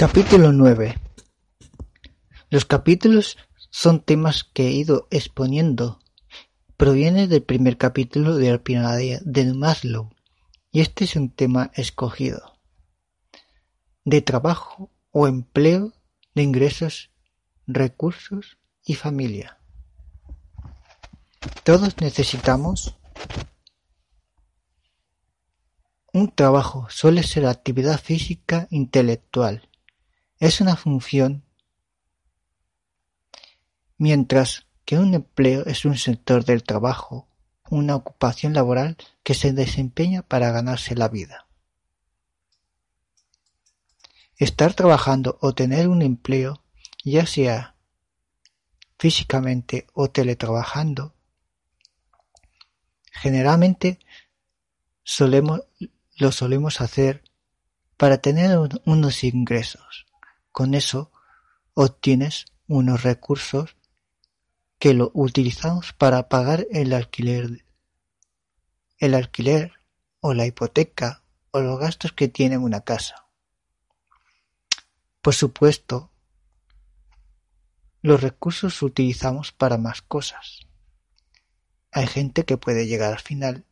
Capítulo nueve Los capítulos son temas que he ido exponiendo. Proviene del primer capítulo de la del Maslow y este es un tema escogido. De trabajo o empleo, de ingresos, recursos y familia. Todos necesitamos un trabajo suele ser actividad física intelectual es una función, mientras que un empleo es un sector del trabajo, una ocupación laboral que se desempeña para ganarse la vida. Estar trabajando o tener un empleo, ya sea físicamente o teletrabajando, generalmente lo solemos hacer para tener unos ingresos. Con eso obtienes unos recursos que lo utilizamos para pagar el alquiler, el alquiler o la hipoteca o los gastos que tiene una casa. Por supuesto, los recursos utilizamos para más cosas. Hay gente que puede llegar al final,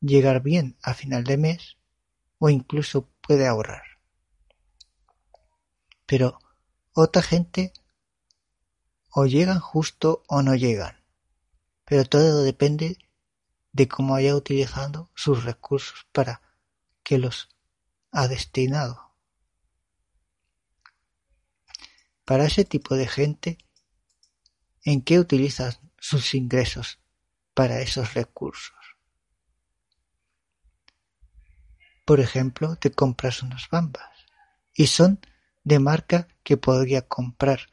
llegar bien a final de mes o incluso puede ahorrar pero otra gente o llegan justo o no llegan. Pero todo depende de cómo haya utilizado sus recursos para que los ha destinado. Para ese tipo de gente, ¿en qué utilizan sus ingresos para esos recursos? Por ejemplo, te compras unas bambas y son de marca que podría comprar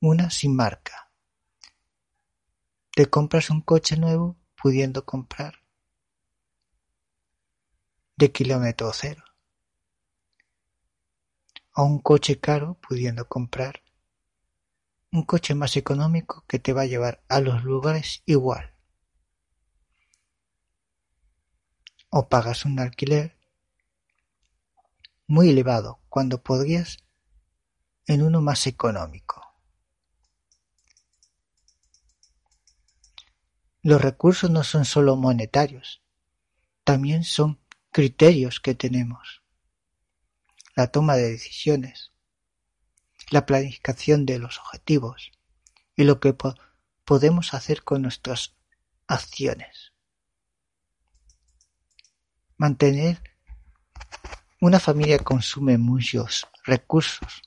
una sin marca. Te compras un coche nuevo pudiendo comprar de kilómetro cero. O un coche caro pudiendo comprar un coche más económico que te va a llevar a los lugares igual. O pagas un alquiler muy elevado cuando podrías en uno más económico. Los recursos no son solo monetarios, también son criterios que tenemos. La toma de decisiones, la planificación de los objetivos y lo que podemos hacer con nuestras acciones. Mantener una familia consume muchos recursos.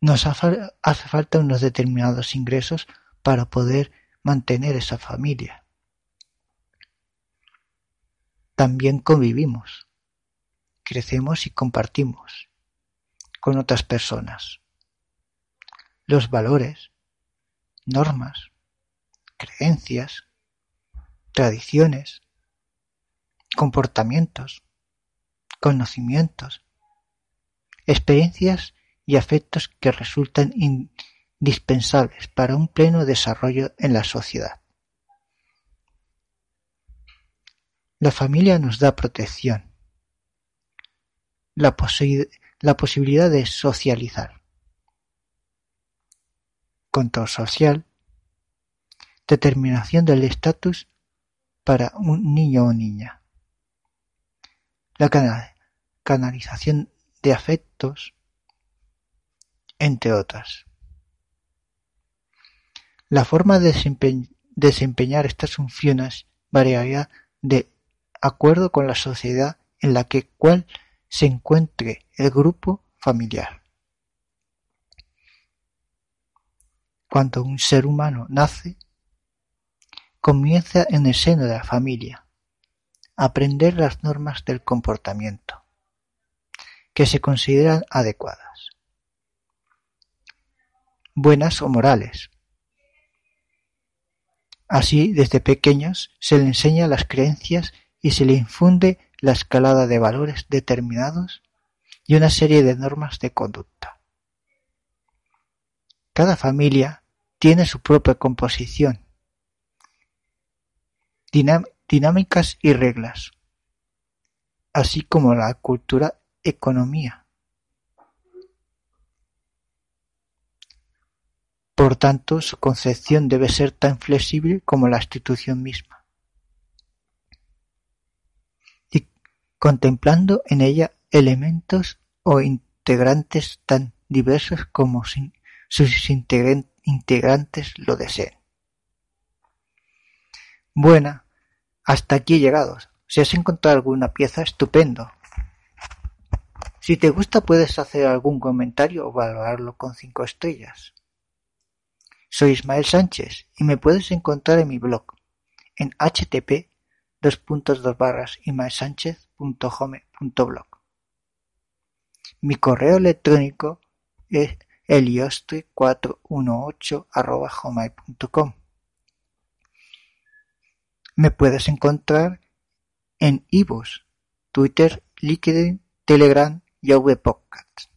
Nos hace falta unos determinados ingresos para poder mantener esa familia. También convivimos, crecemos y compartimos con otras personas. Los valores, normas, creencias, tradiciones, comportamientos, conocimientos, experiencias y afectos que resultan indispensables para un pleno desarrollo en la sociedad. La familia nos da protección, la, posibilidad de socializar, control social, determinación del estatus para un niño o niña la canalización de afectos, entre otras. La forma de desempeñar estas funciones variará de acuerdo con la sociedad en la que cual se encuentre el grupo familiar. Cuando un ser humano nace, comienza en el seno de la familia, aprender las normas del comportamiento que se consideran adecuadas, buenas o morales. Así, desde pequeños se le enseña las creencias y se le infunde la escalada de valores determinados y una serie de normas de conducta. Cada familia tiene su propia composición, dinámicas y reglas. así como la cultura economía. Por tanto, su concepción debe ser tan flexible como la institución misma. Y contemplando en ella elementos o integrantes tan diversos como sus integrantes lo deseen. Buena, hasta aquí llegados. Si has encontrado alguna pieza, estupendo. Si te gusta puedes hacer algún comentario o valorarlo con cinco estrellas. Soy Ismael Sánchez y me puedes encontrar en mi blog en http ismaelsánchez.home.blog. Mi correo electrónico es eliostri418 Me puedes encontrar en iVoox, Twitter, LinkedIn, Telegram y AV Podcasts.